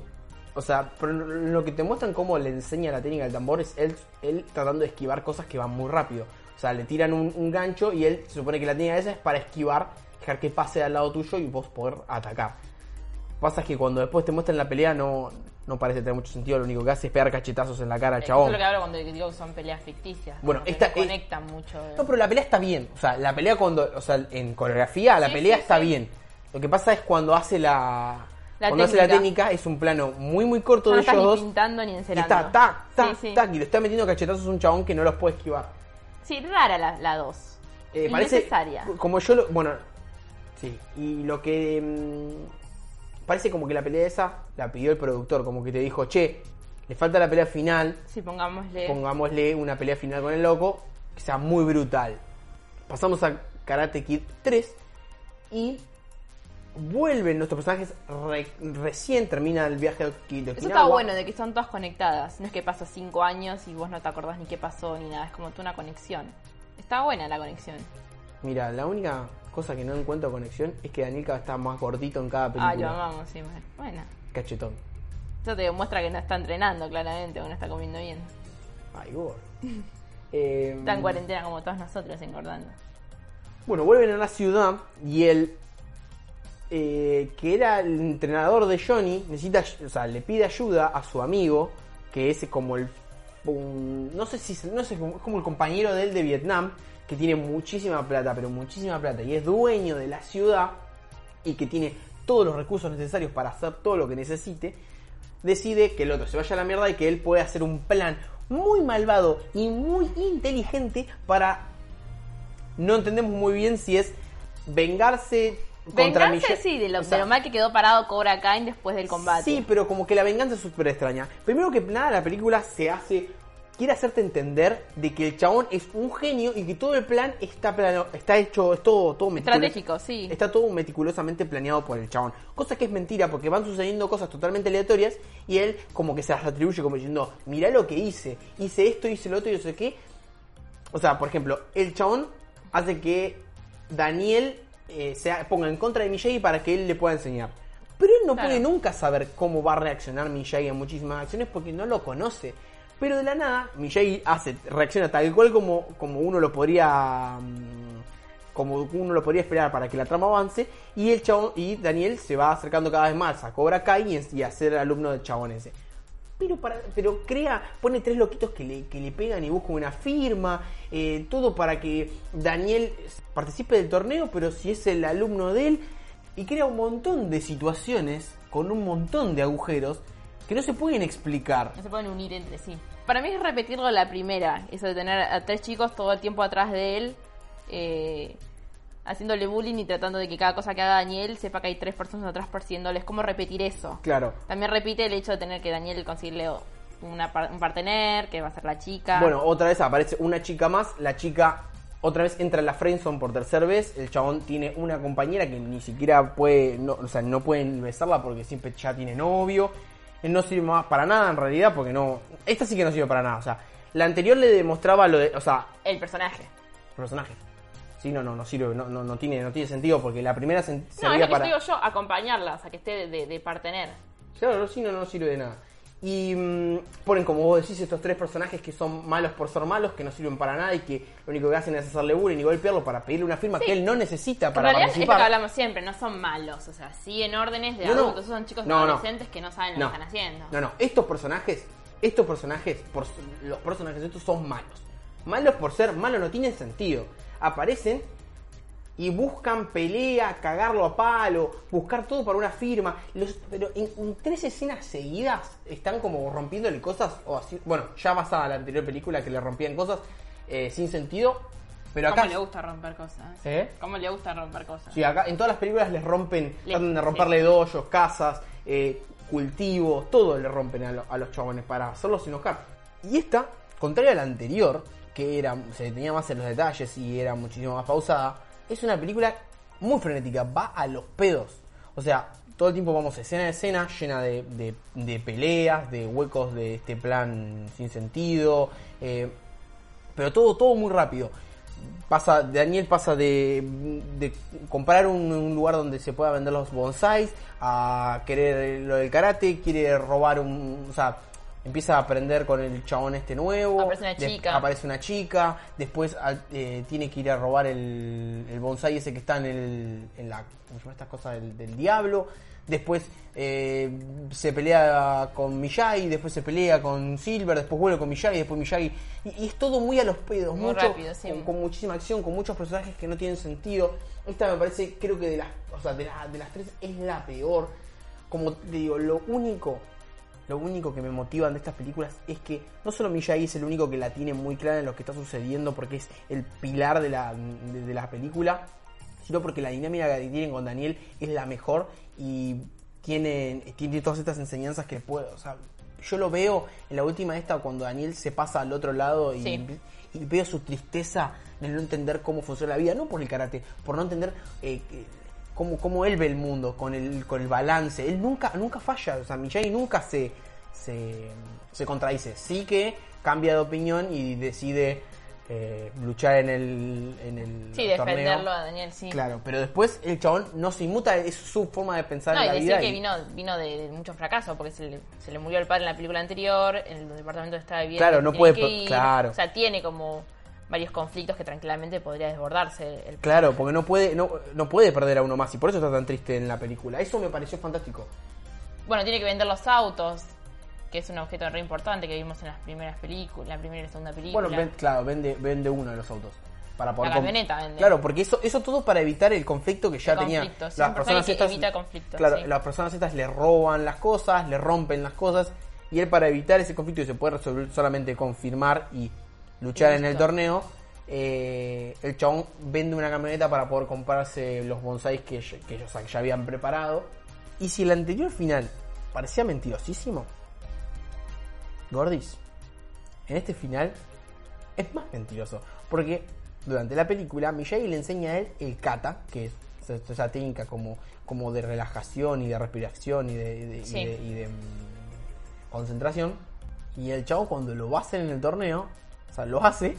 o sea, pero lo que te muestran cómo le enseña la técnica del tambor es él, él tratando de esquivar cosas que van muy rápido. O sea, le tiran un, un gancho y él se supone que la técnica esa es para esquivar, dejar que pase al lado tuyo y vos poder atacar. Pasa que cuando después te muestran la pelea no, no parece tener mucho sentido, lo único que hace es pegar cachetazos en la cara al Eso chabón. es lo que hablo cuando digo que son peleas ficticias. Bueno, esta no es- conectan mucho. No, pero la pelea está bien. O sea, la pelea cuando. O sea, en coreografía la pelea sí, está sí. bien. Lo que pasa es cuando hace la. La cuando hace la técnica. es un plano muy, muy corto no de estás ellos ni dos. pintando ni Y encerando. está tac, tac. Y le está metiendo cachetazos a un chabón que no los puede esquivar. Sí, rara la, la dos. Eh, parece. Como yo lo. Bueno. Sí. Y lo que. Parece como que la pelea esa la pidió el productor. Como que te dijo, che, le falta la pelea final. Sí, pongámosle. pongámosle una pelea final con el loco que sea muy brutal. Pasamos a Karate Kid 3 y vuelven nuestros personajes re- recién termina el viaje de Oki- de Eso Okinawa. está bueno, de que son todas conectadas. No es que pasó cinco años y vos no te acordás ni qué pasó ni nada. Es como tú una conexión. Está buena la conexión. Mira, la única cosa que no encuentro conexión es que Daniel está más gordito en cada película. Ah, lo amamos, sí. bueno. Bueno. Cachetón. Eso te demuestra que no está entrenando, claramente, o no está comiendo bien. Ay, gordo. Eh, Está en cuarentena como todos nosotros, engordando. Bueno, vuelven a la ciudad y él, eh, que era el entrenador de Johnny, necesita, o sea, le pide ayuda a su amigo, que es como el, un- no sé si, no sé, es como el compañero de él de Vietnam, que tiene muchísima plata, pero muchísima plata, y es dueño de la ciudad y que tiene todos los recursos necesarios para hacer todo lo que necesite, decide que el otro se vaya a la mierda y que él puede hacer un plan muy malvado y muy inteligente para no entendemos muy bien si es vengarse contra Venganza Michelle. sí, de lo, O sea, de lo mal que quedó parado Cobra Kai después del combate. Sí, pero como que la venganza es súper extraña. Primero que nada, la película se hace. Quiere hacerte entender de que el chabón es un genio y que todo el plan está plano, está hecho, es todo, todo Estratégico, sí. Está todo meticulosamente planeado por el chabón. Cosa que es mentira porque van sucediendo cosas totalmente aleatorias y él como que se las atribuye como diciendo, mirá lo que hice, hice esto, hice lo otro y no sé qué. O sea, por ejemplo, el chabón hace que Daniel eh, se ponga en contra de Miyagi para que él le pueda enseñar. Pero él no Claro. puede nunca saber cómo va a reaccionar Miyagi en muchísimas acciones porque no lo conoce. Pero de la nada, Miyagi hace, reacciona tal cual como, como uno lo podría. mm, Como uno lo podría esperar para que la trama avance. Y el chabón, y Daniel se va acercando cada vez más a Cobra Kai y, a ser alumno del chabón. Pero, para, pero crea, pone tres loquitos que le, que le pegan y busca una firma, eh, todo para que Daniel participe del torneo, pero si es el alumno de él, y crea un montón de situaciones con un montón de agujeros que no se pueden explicar. No se pueden unir entre sí. Para mí es repetirlo la primera, eso de tener a tres chicos todo el tiempo atrás de él, eh, haciéndole bullying y tratando de que cada cosa que haga Daniel sepa que hay tres personas atrás persiguiéndole. Es como repetir eso. Claro. También repite el hecho de tener que Daniel conseguirle una, par- un partener, que va a ser la chica. Bueno, otra vez aparece una chica más, la chica otra vez entra en la friendzone por tercera vez, el chabón tiene una compañera que ni siquiera puede, no, o sea, no pueden besarla porque siempre ya tiene novio, no sirve más para nada en realidad porque no, esta sí que no sirve para nada, o sea, la anterior le demostraba lo de, o sea, el personaje. personaje. Sí, no, no, no sirve, no, no, no tiene, no tiene sentido porque la primera se, No, es lo que para... digo yo, acompañarla, o sea, que esté de, de, de partener. Claro, no, sí, no, no sirve de nada. Y mm, ponen, como vos decís, estos tres personajes que son malos por ser malos, que no sirven para nada y que lo único que hacen es hacerle bullying y golpearlo para pedirle una firma Sí. que él no necesita En para realidad es lo que participar. hablamos siempre, no son malos, o sea, siguen órdenes de No, no. adultos, son chicos No, no. adolescentes que no saben lo No. que están haciendo. No, no, estos personajes, estos personajes, por, los personajes estos son malos. Malos por ser malos no tienen sentido. Aparecen y buscan pelea, cagarlo a palo, buscar todo para una firma. Los- pero en, en tres escenas seguidas están como rompiéndole cosas, o así, bueno, ya basada la anterior película que le rompían cosas eh, sin sentido. Pero acá, ¿Cómo le gusta romper cosas? ¿Eh? ¿Cómo le gusta romper cosas? sí, acá en todas las películas les rompen, Le- tratan de romperle dojos, casas, eh, cultivos, todo le rompen a, lo- a los chabones para hacerlos enojar. Y esta, contraria a la anterior, que era se detenía más en los detalles y era muchísimo más pausada, es una película muy frenética, va a los pedos. O sea, todo el tiempo vamos escena a escena, llena de, de- peleas, de huecos de este plan sin sentido, eh, pero todo, todo muy rápido. Pasa, Daniel pasa de, de comprar un, lugar donde se pueda vender los bonsáis a querer lo del karate, quiere robar un, o sea, empieza a aprender con el chabón este nuevo. Aparece una chica. aparece una chica, después eh, tiene que ir a robar el, el bonsai ese que está en, el, en la, ¿cómo se llama estas cosas del, del diablo? Después eh, se pelea con Miyagi, después se pelea con Silver, después vuelve con Miyagi, después Miyagi. Y, y es todo muy a los pedos, Muy mucho, rápido, sí. con, con muchísima acción, con muchos personajes que no tienen sentido. Esta me parece, creo que de las, o sea, de, la- de las tres es la peor. Como te digo, lo único, lo único que me motivan de estas películas es que no solo Miyagi es el único que la tiene muy clara en lo que está sucediendo porque es el pilar de la, de, de la película, sino porque la dinámica que tienen con Daniel es la mejor y tiene, tiene todas estas enseñanzas que puedo, o sea, yo lo veo en la última de esta cuando Daniel se pasa al otro lado y, Sí. y veo su tristeza de no entender cómo funciona la vida, no por el karate, por no entender eh, cómo, cómo él ve el mundo, con el, con el balance. Él nunca, nunca falla, o sea, Miyagi nunca se, se, se contradice. Sí que cambia de opinión y decide eh, luchar en el, en el Sí, torneo. defenderlo a Daniel, sí. Claro, pero después el chabón no se inmuta, es su forma de pensar No, en la decir vida. que y- vino, vino de, de muchos fracasos, porque se le, se le murió el padre en la película anterior, en el departamento que estaba viviendo. Claro, no puede que ir. claro. O sea, tiene como varios conflictos que tranquilamente podría desbordarse. El, Claro, porque no puede, no, no puede perder a uno más y por eso está tan triste en la película. Eso me pareció fantástico. Bueno, tiene que vender los autos, que es un objeto re importante que vimos en las primeras películas, la primera y la segunda película. Bueno, ven- claro, vende, vende uno de los autos. Para poder La camioneta vende. Claro, porque eso, eso todo para evitar el conflicto que ya tenía. las personas que estas. evita conflictos, claro, sí. las personas estas le roban las cosas, le rompen las cosas. Y él, para evitar ese conflicto que se puede resolver solamente con firmar y luchar en el torneo, eh, el chabón vende una camioneta para poder comprarse los bonsáis que, que, que ya habían preparado. Y si el anterior final parecía mentirosísimo, Gordis, en este final es más mentiroso. Porque durante la película Miyagi le enseña a él el kata, que es esa- técnica como, como de relajación y de respiración y de, de- y de- y de, mm, concentración. Y el chavo cuando lo va a hacer en el torneo, o sea, lo hace.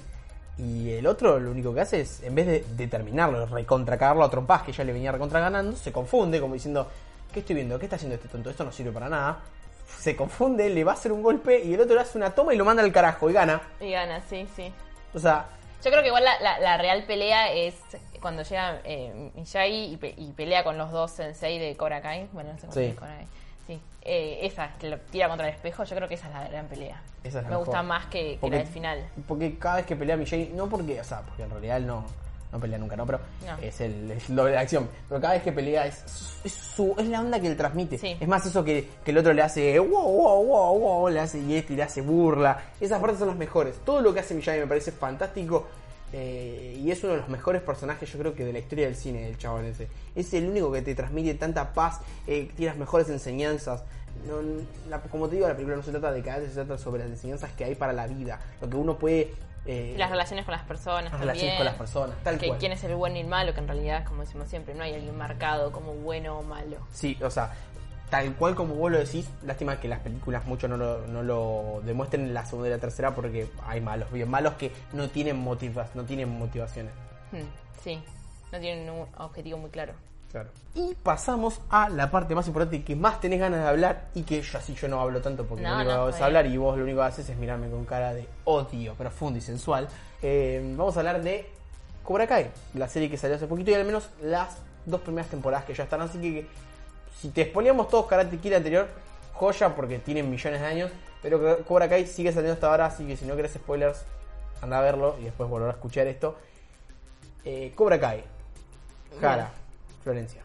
Y el otro lo único que hace es, en vez de, de terminarlo, recontracarlo a trompas que ya le venía recontra ganando, se confunde como diciendo, ¿qué estoy viendo? ¿Qué está haciendo este tonto? Esto no sirve para nada. Se confunde, le va a hacer un golpe y el otro le hace una toma y lo manda al carajo y gana. Y gana, sí, sí. O sea, Yo creo que igual la, la- la real pelea es cuando llega eh, Miyagi y, pe- y pelea con los dos sensei de Cobra Kai. Bueno, no sé cómo Sí. llama Cobra Kai. Sí. Eh, esa, que lo tira contra el espejo, yo creo que esa es la gran pelea. Esa es la Me mejor. gusta más que, que Porque- la del final. Porque cada vez que pelea Miyagi, no porque, o sea, porque en realidad él no, no pelea nunca, ¿no? Pero No. es el, el doble de acción. Pero cada vez que pelea es, es, su, es la onda que él transmite. Sí. Es más eso que, que el otro le hace wow, wow, wow, wow, le hace y este y le hace burla. Esas partes son las mejores. Todo lo que hace Miyagi me parece fantástico. eh, y es uno de los mejores personajes, yo creo que de la historia del cine, el chabón ese. Es el único que te transmite tanta paz, eh, tiene las mejores enseñanzas. No, la- como te digo, la película no se trata de caer, se trata sobre las enseñanzas que hay para la vida. Lo que uno puede. eh, Las relaciones con las personas las también. relaciones con las personas, tal que cual. quién es el bueno y el malo, que en realidad, como decimos siempre, no hay alguien marcado como bueno o malo. Sí, o sea, tal cual como vos lo decís, lástima que las películas mucho no lo, no lo demuestren en la segunda y la tercera porque hay malos, bien malos que no tienen motivas, no tienen motivaciones. Hmm, sí, no tienen un objetivo muy claro. Claro. Y pasamos a la parte más importante que más tenés ganas de hablar y que yo así yo no hablo tanto porque No, lo único no, que hago es está hablar y vos lo único que haces es mirarme con cara de odio profundo y sensual. Eh, vamos a hablar de Cobra Kai, la serie que salió hace poquito y al menos las dos primeras temporadas que ya están, así que si te spoileamos todos Karate Kid anterior, joya porque tienen millones de años, pero Cobra Kai sigue saliendo hasta ahora, así que si no querés spoilers, anda a verlo y después volver a escuchar esto. Eh, Cobra Kai, Jara, Florencia.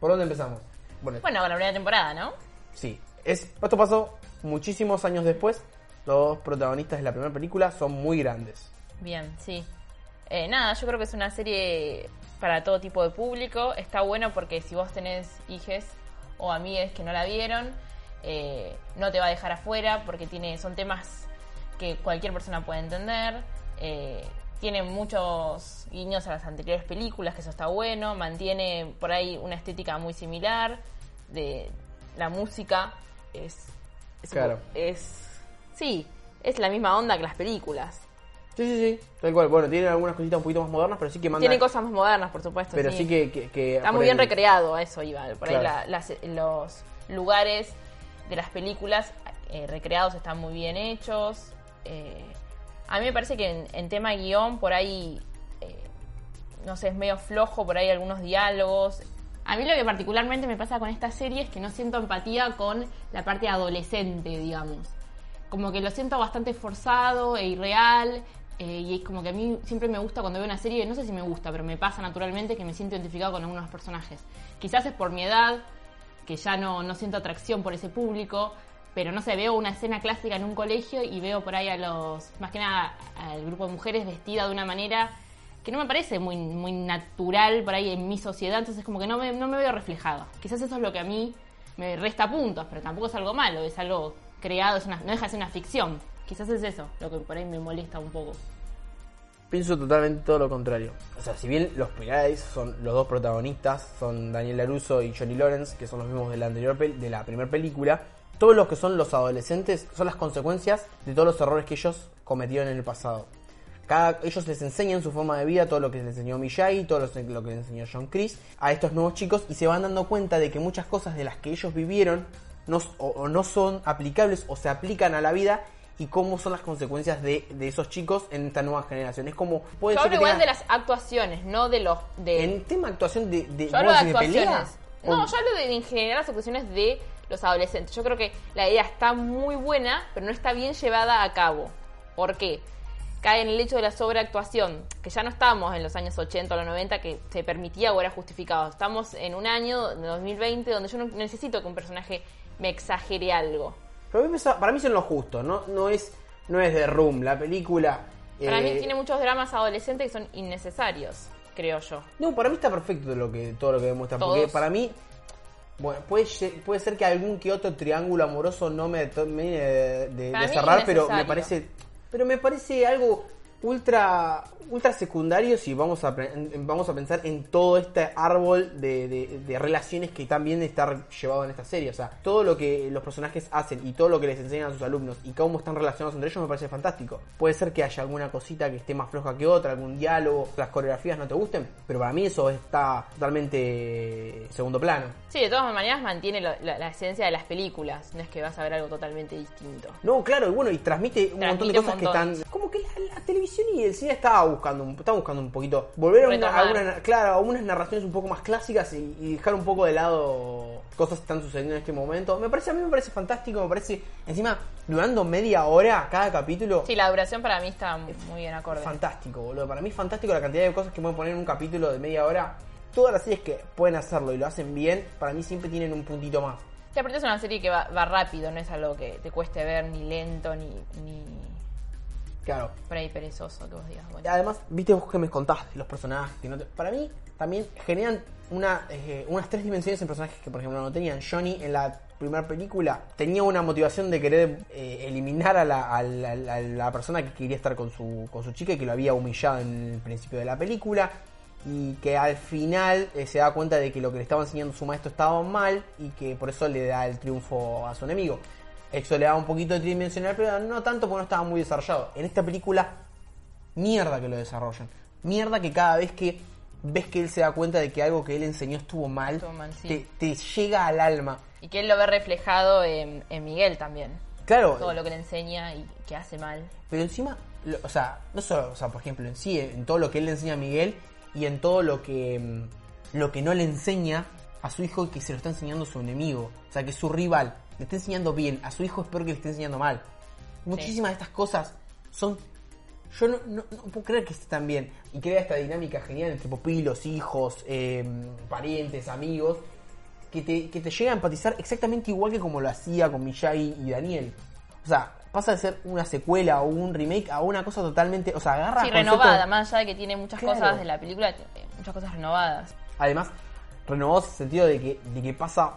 ¿Por dónde empezamos? Bueno, Bueno, con la primera temporada, ¿no? sí, es, esto pasó muchísimos años después. Los protagonistas de la primera película son muy grandes. Bien, sí. Eh, nada, yo creo que es una serie para todo tipo de público. Está bueno porque si vos tenés hijes o amigues que no la vieron, eh, no te va a dejar afuera porque tiene son temas que cualquier persona puede entender. Eh, tiene muchos guiños a las anteriores películas, que eso está bueno. Mantiene por ahí una estética muy similar. De la música es, es, Claro. es sí, es la misma onda que las películas. Sí, sí, sí, tal cual. Bueno, tienen algunas cositas un poquito más modernas, pero sí que mandan. Tiene cosas más modernas, por supuesto. Pero sí, que, que- que Está muy bien recreado, a eso iba. Por ahí la- las- los lugares de las películas eh, recreados están muy bien hechos. Eh, a mí me parece que en, en tema guion, por ahí, eh, no sé, es medio flojo, por ahí algunos diálogos. A mí lo que particularmente me pasa con esta serie es que no siento empatía con la parte adolescente, digamos como que lo siento bastante forzado e irreal. Eh, y es como que a mí siempre me gusta cuando veo una serie, no sé si me gusta, pero me pasa naturalmente que me siento identificado con algunos personajes. Quizás es por mi edad, que ya no, no siento atracción por ese público, pero no sé, veo una escena clásica en un colegio y veo por ahí a los, más que nada, al grupo de mujeres vestida de una manera que no me parece muy, muy natural por ahí en mi sociedad, entonces como que no me, no me veo reflejado. Quizás eso es lo que a mí me resta puntos, pero tampoco es algo malo, es algo creado, es una, no deja de ser una ficción. Quizás es eso lo que por ahí me molesta un poco. Pienso totalmente todo lo contrario. O sea, si bien los pilares son los dos protagonistas, son Daniel LaRusso y Johnny Lawrence, que son los mismos de la anterior de la primera película, todos los que son los adolescentes son las consecuencias de todos los errores que ellos cometieron en el pasado. Cada, ellos les enseñan su forma de vida, todo lo que les enseñó Miyagi, todo lo, que les enseñó John Chris a estos nuevos chicos y se van dando cuenta de que muchas cosas de las que ellos vivieron no, o no son aplicables o se aplican a la vida y cómo son las consecuencias de, de esos chicos en esta nueva generación. Es como puede Yo ser hablo que igual de las actuaciones, no de los... De, en tema de actuación de, de, Yo hablo de actuaciones. o- No, yo hablo de en general las actuaciones de los adolescentes. Yo creo que la idea está muy buena, pero no está bien llevada a cabo. ¿Por qué? Cae en el hecho de la sobreactuación, que ya no estamos en los años 80 o los 90 que se permitía o era justificado. Estamos en un año, de 2020, donde yo no necesito que un personaje me exagere algo. Pero para mí son lo justo, no, no es no es de Room, la película. Para eh, mí tiene muchos dramas adolescentes que son innecesarios, creo yo. No, para mí está perfecto lo que, todo lo que demuestra. Porque para mí, bueno, puede, puede ser que algún que otro triángulo amoroso no me termine de, de- de cerrar, pero me parece. Pero me parece algo ultra ultra secundario si vamos a vamos a pensar en todo este árbol de, de- de relaciones que también está llevado en esta serie. O sea, todo lo que los personajes hacen y todo lo que les enseñan a sus alumnos y cómo están relacionados entre ellos me parece fantástico. Puede ser que haya alguna cosita que esté más floja que otra, algún diálogo, las coreografías no te gusten, pero para mí eso está totalmente segundo plano. Sí, de todas maneras mantiene lo- la, la esencia de las películas. No es que vas a ver algo totalmente distinto. No, claro, y bueno, y transmite un montón de cosas que están. Como que la, la televisión y el cine estaba buscando, buscando un poquito. Volver a, una, a Retomar. una- claro, a unas narraciones un poco más clásicas y, y dejar un poco de lado cosas están sucediendo en este momento. Me parece, a mí me parece fantástico, me parece, encima, durando media hora cada capítulo, Sí, la duración para mí está muy bien acorde. fantástico, boludo. Para mí es fantástico la cantidad de cosas que pueden poner en un capítulo de media hora. Todas las series que pueden hacerlo y lo hacen bien, para mí siempre tienen un puntito más. Y aparte es una serie que va, va rápido, no es algo que te cueste ver, ni lento, ni, ni Claro. por ahí perezoso, que vos digas, bueno. Además, viste vos que me contaste los personajes. Que no te- Para mí, también generan una, eh, unas tres dimensiones en personajes que, por ejemplo, no tenían. Johnny en la primera película tenía una motivación de querer eh, eliminar a la, a la- a la- a la persona que quería estar con su, con su chica y que lo había humillado en el principio de la película. Y que al final eh, se da cuenta de que lo que le estaba enseñando su maestro estaba mal y que por eso le da el triunfo a su enemigo. Eso le da un poquito de tridimensional, pero no tanto porque no estaba muy desarrollado. En esta película mierda que lo desarrollan. Mierda que cada vez que ves que él se da cuenta de que algo que él enseñó estuvo mal, Estuvo mal, sí. te, te llega al alma. Y que él lo ve reflejado en, en Miguel también. Claro, Todo lo que le enseña y que hace mal. pero encima, lo- o sea, no solo, o sea, por ejemplo, en sí, en todo lo que él le enseña a Miguel y en todo lo que, mm, lo que no le enseña a su hijo y que se lo está enseñando su enemigo. O sea, que su rival le está enseñando bien, a su hijo es peor que le esté enseñando mal. Muchísimas de estas cosas son Yo no, no- no puedo creer que esté tan bien. Y crea esta dinámica genial entre pupilos, hijos, eh, parientes, amigos. Que te, que te llega a empatizar exactamente igual que como lo hacía con Miyagi y Daniel. O sea, pasa de ser una secuela o un remake a una cosa totalmente. O sea, agarra. Sí, renovada, más allá de que tiene muchas Claro. cosas de la película, muchas cosas renovadas. Además, renovados en el sentido de que, de que pasa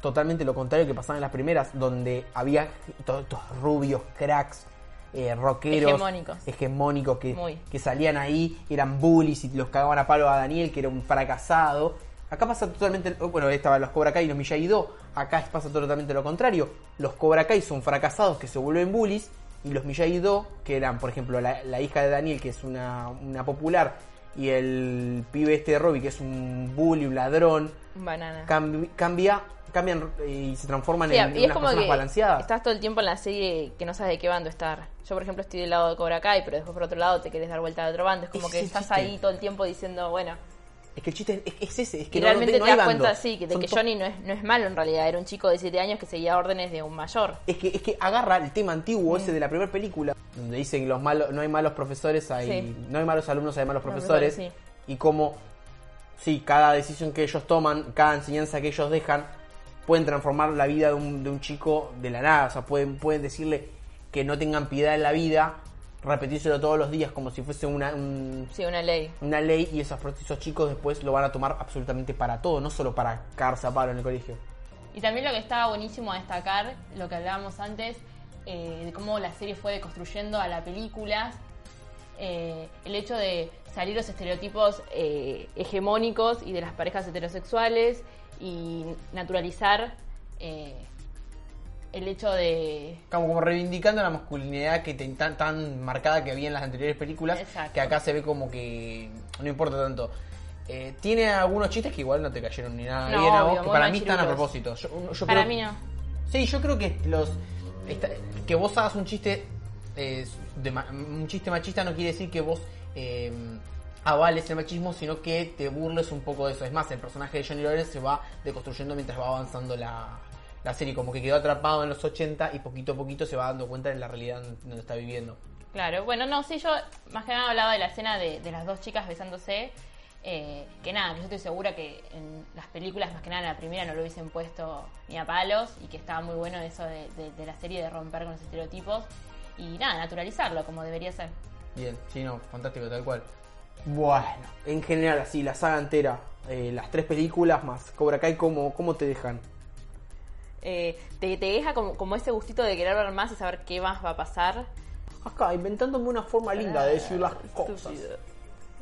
totalmente lo contrario que pasaba en las primeras, donde había todos estos rubios, cracks, eh, rockeros, Hegemónicos. hegemónicos que, que salían ahí, eran bullies y los cagaban a palo a Daniel, que era un fracasado. Acá pasa totalmente, bueno, estaban los Cobra Kai y los Miyagi-Do, acá pasa totalmente lo contrario. Los Cobra Kai son fracasados que se vuelven bullies y los Miyagi-Do, que eran, por ejemplo, la, la hija de Daniel, que es una, una popular, y el pibe este de Robbie, que es un bully, un ladrón, Banana. cambi- cambia, cambian y se transforman Sí, en, y es unas como personas que balanceadas. estás todo el tiempo en la serie que no sabes de qué bando estar. Yo, por ejemplo, estoy del lado de Cobra Kai, pero después por otro lado te querés dar vuelta de otro bando. Es como que estás chiste. ahí todo el tiempo diciendo, bueno, Es que el chiste es, es ese, es que y no- realmente no, no te das cuenta, sí, que de Son que Johnny no es, no es malo en realidad. Era un chico de 7 años que seguía órdenes de un mayor. Es que, es que agarra el tema antiguo Mm. ese de la primera película, donde dicen los malos, no hay malos profesores, hay, Sí. no hay malos alumnos, hay malos profesores, Y como, sí, cada decisión que ellos toman, cada enseñanza que ellos dejan, pueden transformar la vida de un, de un chico de la nada. O sea, pueden, pueden decirle que no tengan piedad en la vida, repetírselo todos los días como si fuese una, un- Sí, una ley. una ley y esos, esos chicos después lo van a tomar absolutamente para todo, no solo para cagarse a palo en el colegio. Y también lo que estaba buenísimo a destacar, lo que hablábamos antes, eh, de cómo la serie fue construyendo a la película, eh, el hecho de salir los estereotipos eh, hegemónicos y de las parejas heterosexuales y naturalizar eh, el hecho de... Como, como reivindicando la masculinidad que tan, tan marcada que había en las anteriores películas, Exacto. que acá se ve como que no importa tanto. Eh, tiene algunos chistes que igual no te cayeron ni nada No, bien a vos, obvio, que para mí están a propósito. Yo, yo Para creo- mí no. Sí, yo creo que los esta- que vos hagas un chiste eh, de un chiste machista no quiere decir que vos eh, avales el machismo, sino que te burles un poco de eso. Es más, el personaje de Johnny Lawrence se va deconstruyendo mientras va avanzando la, la serie, como que quedó atrapado en los 80 y poquito a poquito se va dando cuenta de la realidad donde está viviendo. Claro, bueno, no, sí, yo más que nada hablaba de la escena de, de las dos chicas besándose. eh, que nada, que yo estoy segura que en las películas, más que nada en la primera, no lo hubiesen puesto ni a palos y que estaba muy bueno eso de, de- de la serie de romper con los estereotipos y nada, naturalizarlo como debería ser. Bien, sí, no, fantástico, tal cual. Bueno, en general, así, la saga entera, eh, las tres películas más Cobra Kai, ¿cómo, cómo te dejan? Eh, te, te deja como, como ese gustito de querer ver más y saber qué más va a pasar. Acá, inventándome una forma linda de decir las cosas. Estúpido.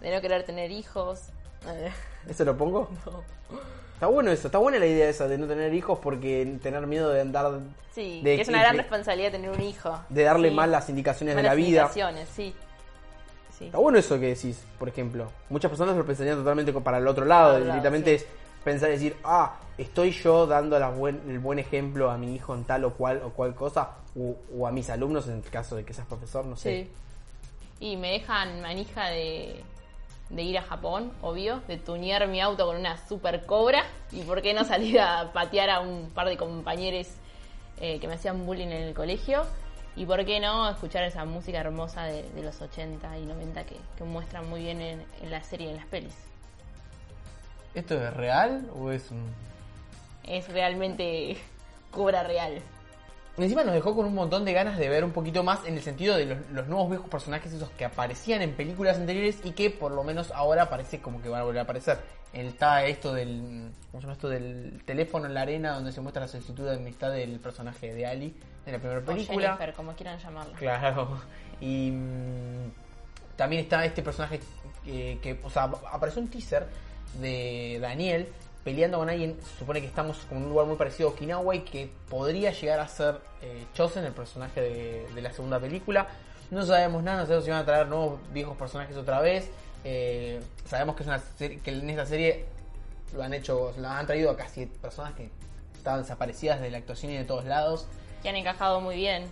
De no querer tener hijos. ¿Eso lo pongo? Está bueno eso, está buena la idea esa de no tener hijos porque tener miedo de andar. Sí, de, que es una gran de- responsabilidad tener un hijo. de darle Sí. mal las indicaciones de Malas la vida. indicaciones, sí. Sí. Está bueno eso que decís, por ejemplo. Muchas personas lo pensarían totalmente para el otro lado. Directamente sí. es pensar y decir, ah, estoy yo dando la buen- el buen ejemplo a mi hijo en tal o cual o cual cosa. O, o a mis alumnos en el caso de que seas profesor, no sé. Sí. Y me dejan manija de, de ir a Japón, obvio, de tunear mi auto con una super cobra y por qué no salir a patear a un par de compañeros eh, que me hacían bullying en el colegio y por qué no escuchar esa música hermosa de, de los 80 y 90 que, que muestran muy bien en, en la serie y en las pelis. ¿Esto es real o es un.? Es realmente cobra real. Encima nos dejó con un montón de ganas de ver un poquito más en el sentido de los, los nuevos viejos personajes esos que aparecían en películas anteriores y que por lo menos ahora parece como que van a volver a aparecer. Está esto del ¿cómo se llama esto del teléfono en la arena donde se muestra la solicitud de amistad del personaje de Ali en la primera O película. Jennifer, como quieran llamarla. Claro. Y mm, también está este personaje que, que, o sea, apareció un teaser de Daniel peleando con alguien. Se supone que estamos con un lugar muy parecido a Okinawa y que podría llegar a ser eh, Chosen, el personaje de, de la segunda película. No sabemos nada, no sabemos si van a traer nuevos viejos personajes otra vez. Eh, sabemos que es una serie, que en esta serie lo han hecho, lo han traído a casi personas que estaban desaparecidas de la actuación y de todos lados. Que han encajado muy bien.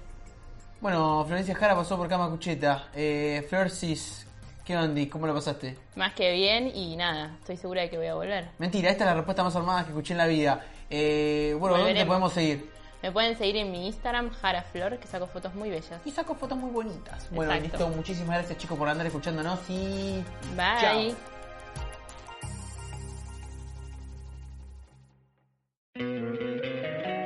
Bueno, Florencia Jara pasó por Cama Cucheta. Eh, Florcis, ¿qué onda? ¿Cómo lo pasaste? Más que bien y nada, estoy segura de que voy a volver. Mentira, esta es la respuesta más armada que escuché en la vida. Eh, bueno, ¿dónde te podemos seguir? Me pueden seguir en mi Instagram, Jaraflor, que saco fotos muy bellas. Y saco fotos muy bonitas. Bueno, Exacto. listo. Muchísimas gracias, chicos, por andar escuchándonos y. Bye. Chao.